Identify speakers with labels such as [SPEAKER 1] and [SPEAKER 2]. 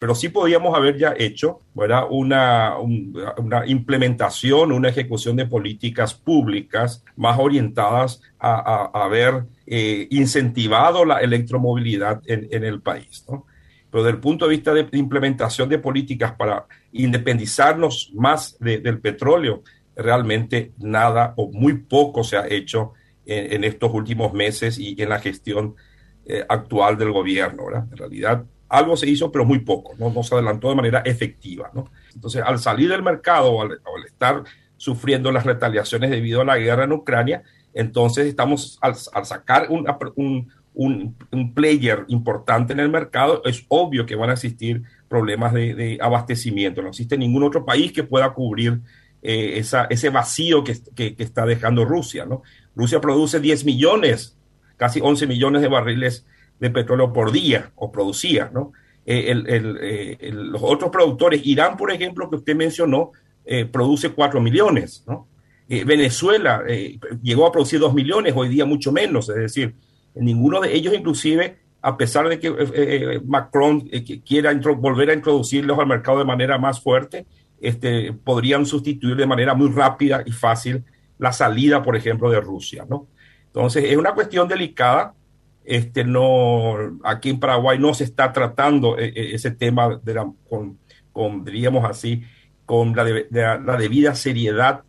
[SPEAKER 1] pero sí podíamos haber ya hecho Una, una implementación, una ejecución de políticas públicas más orientadas a, haber eh, incentivado la electromovilidad en, el país. Pero desde el punto de vista de implementación de políticas para independizarnos más del petróleo, realmente nada o muy poco se ha hecho en, estos últimos meses y en la gestión eh, actual del gobierno. En realidad, algo se hizo, pero muy poco, ¿no? no se adelantó de manera efectiva. ¿no? Entonces, al salir del mercado o al, estar sufriendo las retaliaciones debido a la guerra en Ucrania, entonces estamos al, sacar un, un, player importante en el mercado, es obvio que van a existir problemas de, abastecimiento. No existe ningún otro país que pueda cubrir eh, esa, ese vacío que, que, que, está dejando Rusia. ¿no? Rusia produce 10 millones, casi 11 millones de barriles de petróleo por día, o producía, ¿no? Eh, eh, los otros productores, Irán, por ejemplo, que usted mencionó, eh, produce 4 millones, ¿no? Venezuela llegó a producir 2 millones, hoy día mucho menos, es decir, ninguno de ellos inclusive, a pesar de que Macron quiera volver a introducirlos al mercado de manera más fuerte, este, podrían sustituir de manera muy rápida y fácil la salida, por ejemplo, de Rusia, ¿no? Entonces, es una cuestión delicada este, no, aquí en Paraguay no se está tratando eh, eh, ese tema de con, con, diríamos así, con la, la, debida seriedad